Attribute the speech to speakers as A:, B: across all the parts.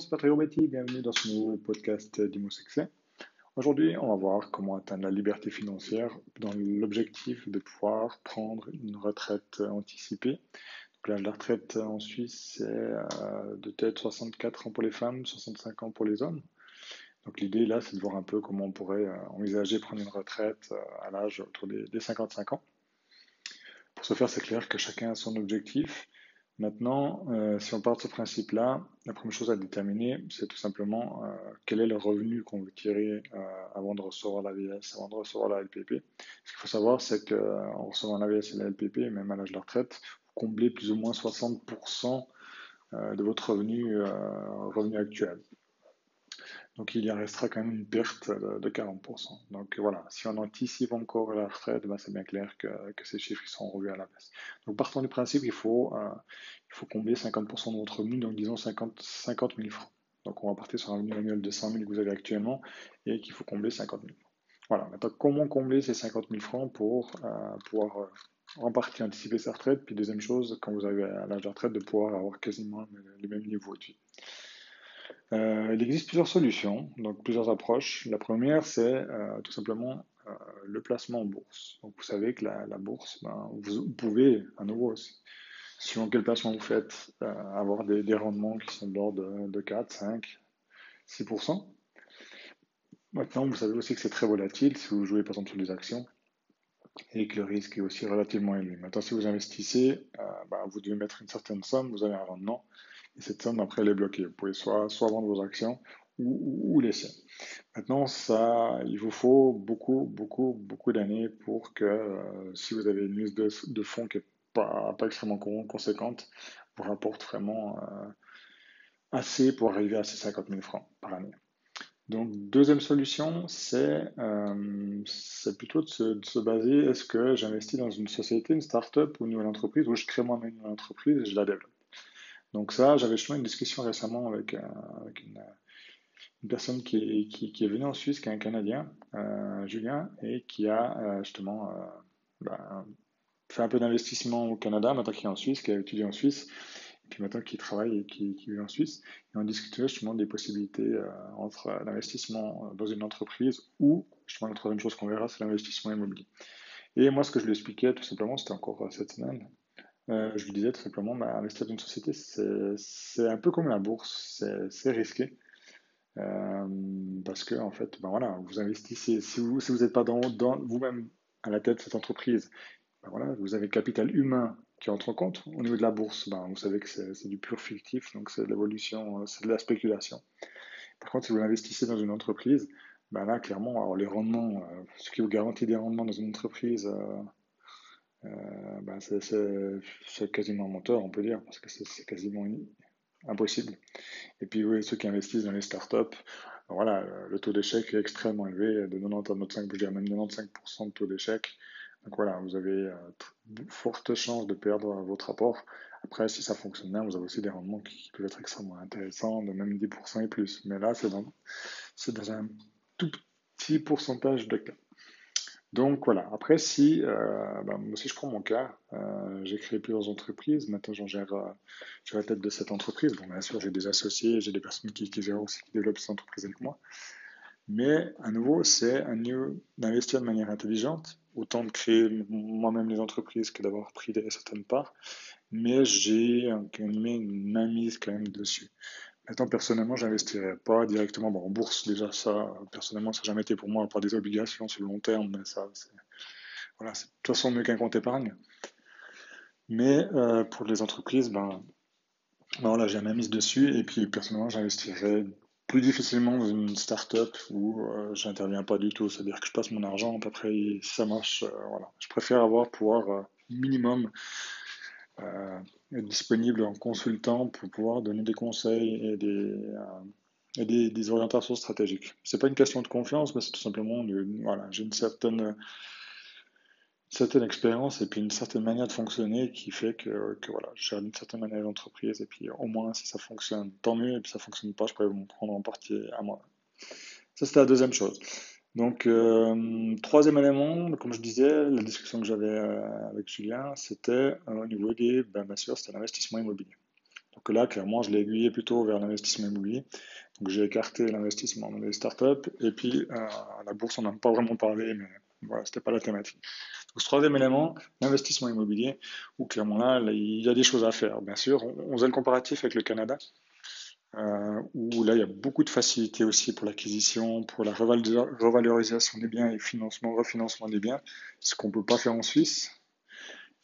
A: c'est Patrick Robetti, bienvenue dans ce nouveau podcast d'Imo Succès. Aujourd'hui, on va voir comment atteindre la liberté financière dans l'objectif de pouvoir prendre une retraite anticipée. Donc là, la retraite en Suisse, c'est euh, de tête 64 ans pour les femmes, 65 ans pour les hommes. Donc l'idée là, c'est de voir un peu comment on pourrait euh, envisager prendre une retraite euh, à l'âge autour des 55 ans. Pour ce faire, c'est clair que chacun a son objectif. Maintenant, euh, si on part de ce principe-là, la première chose à déterminer, c'est tout simplement euh, quel est le revenu qu'on veut tirer euh, avant de recevoir la VS, avant de recevoir la LPP. Ce qu'il faut savoir, c'est qu'en recevant la VS et la LPP, même à l'âge de la retraite, vous comblez plus ou moins 60% de votre revenu, revenu actuel. Donc il y restera quand même une perte de 40%. Donc voilà, si on anticipe encore la retraite, ben, c'est bien clair que, ces chiffres seront revus à la baisse. Donc partant du principe qu'il faut, euh, il faut combler 50% de votre revenu, donc disons 50, 50 000 francs. Donc on va partir sur un revenu annuel de 100 000 que vous avez actuellement et qu'il faut combler 50 000. Voilà, maintenant comment combler ces 50 000 francs pour euh, pouvoir euh, en partie anticiper sa retraite, puis deuxième chose, quand vous avez à l'âge de retraite, de pouvoir avoir quasiment le même niveau de vie. Euh, il existe plusieurs solutions, donc plusieurs approches. La première, c'est euh, tout simplement euh, le placement en bourse. Donc, vous savez que la, bourse, ben, vous, pouvez, à nouveau, suivant quel placement vous faites, avoir des, rendements qui sont de l'ordre de, 4, 5, 6%. Maintenant, vous savez aussi que c'est très volatile si vous jouez par exemple sur des actions et que le risque est aussi relativement élevé. Maintenant, si vous investissez, ben, vous devez mettre une certaine somme, vous avez un rendement et cette somme, après, elle est bloquée. Vous pouvez soit, soit vendre vos actions ou, laisser. Maintenant, ça, il vous faut beaucoup, beaucoup, beaucoup d'années pour que, euh, si vous avez une mise de, fonds qui n'est pas, pas extrêmement conséquente, vous rapporte vraiment euh, assez pour arriver à ces 50 000 francs par année. Donc, deuxième solution, c'est euh, plutôt de se, de se baser, est-ce que j'investis dans une société, une start-up ou une nouvelle entreprise, ou je crée moi-même une entreprise et je la développe? Donc ça, j'avais justement une discussion récemment avec, euh, une, personne qui est, qui, venue en Suisse, qui est un Canadien, euh, Julien, et qui a euh, justement ben, fait un peu d'investissement au Canada, maintenant qu'il est en Suisse, qui a étudié en Suisse, et puis maintenant qu'il travaille et qui, vit en Suisse. Et on discutait justement des possibilités entre l'investissement dans une entreprise ou, justement, la troisième chose qu'on verra, c'est l'investissement immobilier. Et moi, ce que je lui expliquais, tout simplement, c'était encore cette semaine, euh, je lui disais tout simplement, investir dans une société, c'est un peu comme la bourse, c'est risqué. Euh, parce que, en fait, ben voilà, vous investissez, si vous n'êtes pas dans, vous-même à la tête de cette entreprise, ben voilà, vous avez le capital humain qui entre en compte. Au niveau de la bourse, ben, vous savez que c'est du pur fictif, donc c'est de l'évolution, c'est de la spéculation. Par contre, si vous investissez dans une entreprise, là, clairement, alors les rendements, euh, ce qui vous garantit des rendements dans une entreprise, euh, ben c'est quasiment menteur, on peut dire, parce que c'est quasiment impossible. Et puis, oui, ceux qui investissent dans les startups, voilà, le taux d'échec est extrêmement élevé, de 90 à 95, je dirais même 95% de taux d'échec. Donc voilà, vous avez euh, forte chance de perdre votre apport. Après, si ça fonctionne bien, vous avez aussi des rendements qui, peuvent être extrêmement intéressants, de même 10% et plus. Mais là, c'est dans, dans un tout petit pourcentage de cas. Donc voilà, après si, euh, moi aussi je prends mon cas, euh, j'ai créé plusieurs entreprises, maintenant j'en gère, euh, la tête de cette entreprise, bon bien sûr j'ai des associés, j'ai des personnes qui, qui gèrent aussi, qui développent cette entreprise avec moi, mais à nouveau c'est un mieux d'investir de manière intelligente, autant de créer moi-même les entreprises que d'avoir pris des, certaines parts, mais j'ai une mainmise quand même dessus. Maintenant, personnellement, j'investirais pas directement en bourse. Déjà, ça, personnellement, ça n'a jamais été pour moi, pas des obligations sur le long terme, mais ça, de toute façon mieux qu'un compte épargne. Mais euh, pour les entreprises, ben, ben voilà, j'ai ma mise dessus. Et puis, personnellement, j'investirais plus difficilement dans une start-up où euh, j'interviens pas du tout. C'est-à-dire que je passe mon argent, après, ça marche. Euh, voilà. Je préfère avoir pouvoir minimum disponible en consultant pour pouvoir donner des conseils et des, euh, des, orientations stratégiques. C'est pas une question de confiance, mais c'est tout simplement voilà, j'ai une certaine certaine expérience et puis une certaine manière de fonctionner qui fait que, que voilà, gère d'une certaine manière l'entreprise et puis au moins si ça fonctionne, tant mieux, et puis ça fonctionne pas, je pourrais me prendre en partie à moi. Ça c'était la deuxième chose. Donc, euh, troisième élément, comme je disais, la discussion que j'avais euh, avec Julien, c'était euh, au niveau des, ben, bien sûr, c'était l'investissement immobilier. Donc là, clairement, je l'ai aiguillé plutôt vers l'investissement immobilier. Donc j'ai écarté l'investissement dans les startups. Et puis, euh, la bourse, on n'en a pas vraiment parlé, mais voilà, c'était pas la thématique. Donc, ce troisième élément, l'investissement immobilier, où clairement là, il y a des choses à faire. Bien sûr, on, faisait le comparatif avec le Canada, euh, où là, il y a beaucoup de facilité aussi pour l'acquisition, pour la revalorisation des biens et financement, refinancement des biens, ce qu'on ne peut pas faire en Suisse.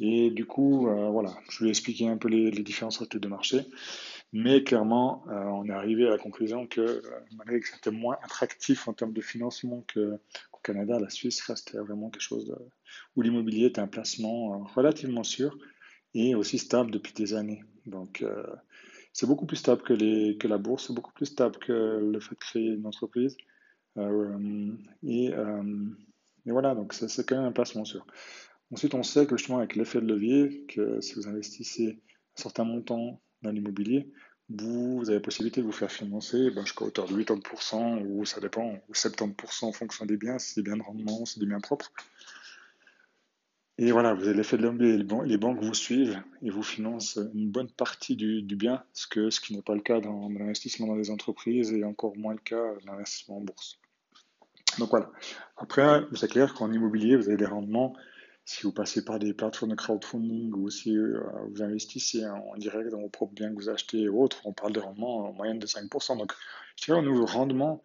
A: Et du coup, euh, voilà, je vais expliquer un peu les, différences entre les deux marchés. Mais clairement, euh, on est arrivé à la conclusion que malgré que c'était moins attractif en termes de financement qu'au Canada, la Suisse restait vraiment quelque chose où l'immobilier était un placement relativement sûr et aussi stable depuis des années. Donc, c'est beaucoup plus stable que, la bourse, c'est beaucoup plus stable que le fait de créer une entreprise. et, et, voilà, donc c'est quand même un placement sûr. Ensuite, on sait que justement avec l'effet de levier, que si vous investissez un certain montant dans l'immobilier, vous, avez la possibilité de vous faire financer ben, jusqu'à hauteur de 80%, ou ça dépend, ou 70% en fonction des biens, si c'est des biens de rendement, si c'est des biens propres. Et voilà, vous avez l'effet de levier, les banques vous suivent et vous financent une bonne partie du, bien, ce, qui n'est pas le cas dans, l'investissement dans les entreprises et encore moins le cas dans l'investissement en bourse. Donc voilà. Après, c'est clair qu'en immobilier, vous avez des rendements si vous passez par des plateformes de crowdfunding ou si euh, vous investissez en direct dans vos propres biens que vous achetez et autres, on parle de rendement en moyenne de 5%. Donc, je dirais au niveau rendement,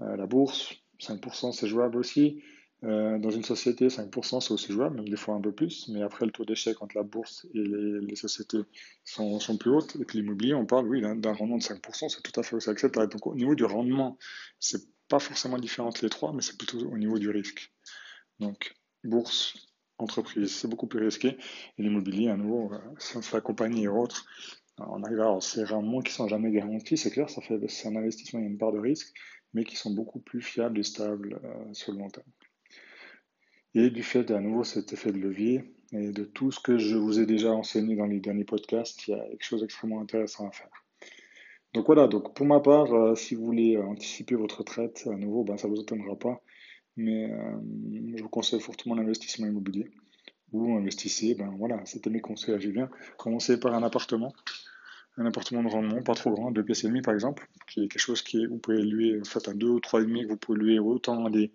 A: euh, la bourse, 5% c'est jouable aussi. Euh, dans une société, 5% c'est aussi jouable, même des fois un peu plus. Mais après, le taux d'échec entre la bourse et les, sociétés sont, plus hautes. Et que l'immobilier, on parle, oui, d'un rendement de 5%, c'est tout à fait aussi acceptable. Donc, au niveau du rendement, c'est pas forcément différent entre les trois, mais c'est plutôt au niveau du risque. Donc, bourse, entreprise. C'est beaucoup plus risqué. Et l'immobilier, à nouveau, si on se fait accompagner et autres, on arrive à avoir ces rendements qui sont jamais garantis. C'est clair, c'est un investissement, il y a une part de risque, mais qui sont beaucoup plus fiables et stables euh, sur le long terme. Et du fait, à nouveau, cet effet de levier et de tout ce que je vous ai déjà enseigné dans les derniers podcasts, il y a quelque chose d'extrêmement intéressant à faire. Donc voilà, donc pour ma part, euh, si vous voulez anticiper votre retraite, à nouveau, ben, ça ne vous étonnera pas mais euh, je vous conseille fortement l'investissement immobilier. Ou investissez, ben voilà, c'était mes conseils à Julien. Commencez par un appartement, un appartement de rendement, pas trop grand, deux pièces et demie par exemple, qui est quelque chose qui est, vous pouvez louer, en fait, à deux ou trois et demi, vous pouvez louer autant des,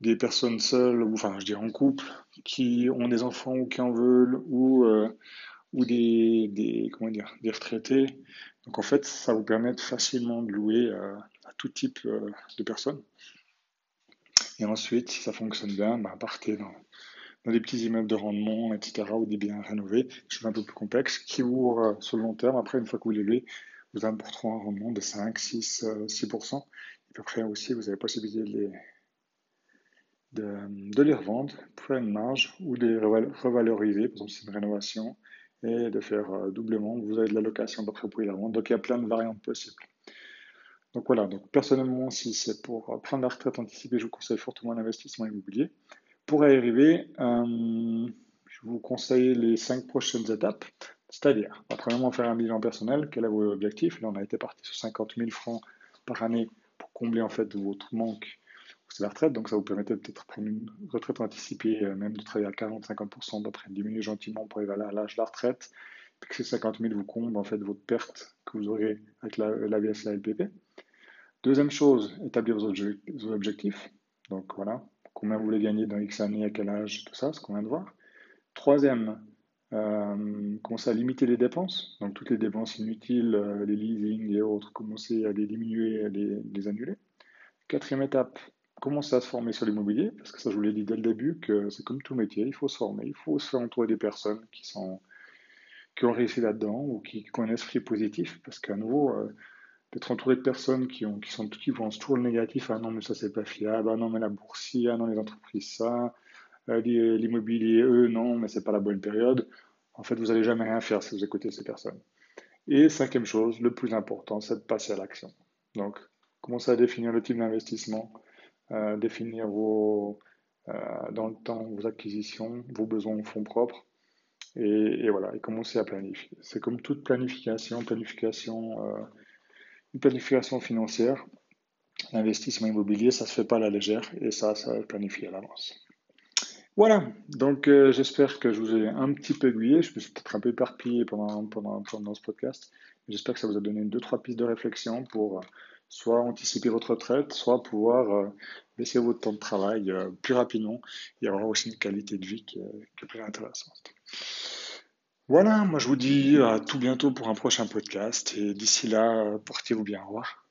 A: des personnes seules, ou enfin, je dirais en couple, qui ont des enfants ou qui en veulent, ou, euh, ou des, des, comment dire, des retraités. Donc en fait, ça vous permet facilement de louer euh, à tout type de personnes. Et ensuite, si ça fonctionne bien, bah, partez dans, des petits immeubles de rendement, etc., ou des biens rénovés, choses un peu plus complexes, qui vous, euh, sur le long terme, après, une fois que vous les louez, vous apporteront un rendement de 5, 6, 6%. Et après aussi, vous avez la possibilité de les, de, les revendre pour une marge ou de les revaloriser, par exemple, c'est une rénovation, et de faire euh, doublement. Vous avez de la location, après, vous pouvez la vendre. Donc, il y a plein de variantes possibles. Donc voilà, donc personnellement, si c'est pour prendre la retraite anticipée, je vous conseille fortement l'investissement immobilier. Pour y arriver, euh, je vous conseille les cinq prochaines étapes, c'est-à-dire, premièrement, faire un bilan personnel, quel est votre objectif? Là, on a été parti sur 50 000 francs par année pour combler en fait votre manque c'est la retraite, donc ça vous permettait peut-être prendre une retraite anticipée, euh, même de travailler à 40-50%, d'après diminuer gentiment pour arriver à l'âge de la retraite, puis que ces 50 000 vous comblent en fait votre perte que vous aurez avec la, la la LPP. Deuxième chose, établir vos, objectifs. Donc voilà, combien vous voulez gagner dans X années, à quel âge, tout ça, ce qu'on vient de voir. Troisième, euh, commencer à limiter les dépenses. Donc toutes les dépenses inutiles, euh, les leasing et autres, commencer à les diminuer, à les, annuler. Quatrième étape, commencer à se former sur l'immobilier, parce que ça je vous l'ai dit dès le début, que c'est comme tout métier, il faut se former, il faut se faire entourer des personnes qui sont qui ont réussi là-dedans ou qui, ont un esprit positif, parce qu'à nouveau, euh, d'être entouré de personnes qui, ont, qui, sont, qui pensent toujours le négatif. Ah non, mais ça, c'est pas fiable. Ah non, mais la bourse, ah non, les entreprises, ça. Euh, l'immobilier, eux, non, mais c'est pas la bonne période. En fait, vous n'allez jamais rien faire si vous écoutez ces personnes. Et cinquième chose, le plus important, c'est de passer à l'action. Donc, commencez à définir le type d'investissement, euh, définir vos, euh, dans le temps vos acquisitions, vos besoins en fonds propres. Et, voilà, et commencez à planifier. C'est comme toute planification, planification une planification financière, l'investissement immobilier, ça se fait pas à la légère et ça, ça planifié à l'avance. Voilà, donc euh, j'espère que je vous ai un petit peu aiguillé. Je me suis peut-être un peu éparpillé pendant, pendant, pendant ce podcast. J'espère que ça vous a donné deux, trois pistes de réflexion pour euh, soit anticiper votre retraite, soit pouvoir euh, baisser votre temps de travail euh, plus rapidement et avoir aussi une qualité de vie qui, est- qui est plus intéressante. Voilà, moi je vous dis à tout bientôt pour un prochain podcast et d'ici là, euh, portez-vous bien. Au revoir.